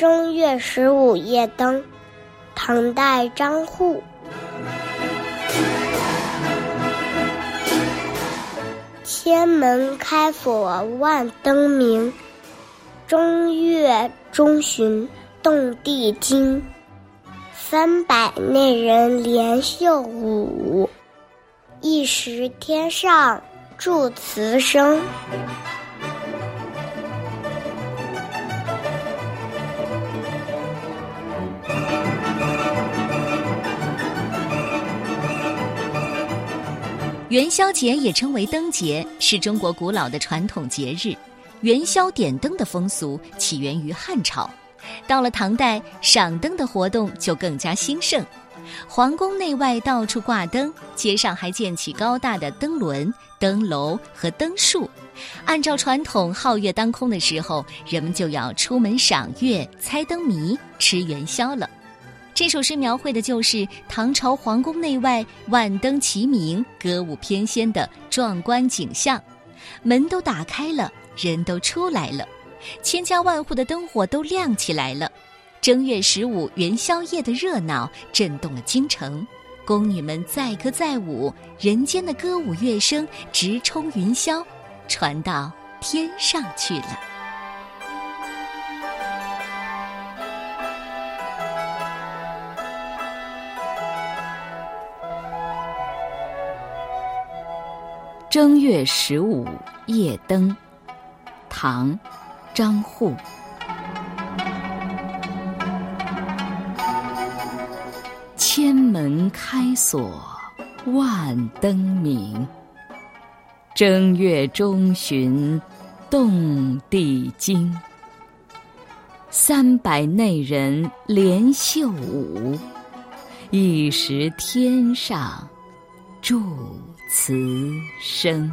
正月十五夜灯，唐代张祜。天门开锁万灯明，正月中旬动地惊。三百内人连袖舞，一时天上著词声。元宵节也称为灯节，是中国古老的传统节日。元宵点灯的风俗起源于汉朝，到了唐代，赏灯的活动就更加兴盛。皇宫内外到处挂灯，街上还建起高大的灯轮、灯楼和灯树。按照传统，皓月当空的时候，人们就要出门赏月、猜灯谜、吃元宵了。这首诗描绘的就是唐朝皇宫内外万灯齐明、歌舞翩跹的壮观景象。门都打开了，人都出来了，千家万户的灯火都亮起来了。正月十五元宵夜的热闹震动了京城，宫女们载歌载舞，人间的歌舞乐声直冲云霄，传到天上去了。正月十五夜灯，唐，张祜。千门开锁万灯明，正月中旬动地惊。三百内人连袖舞，一时天上祝。此生。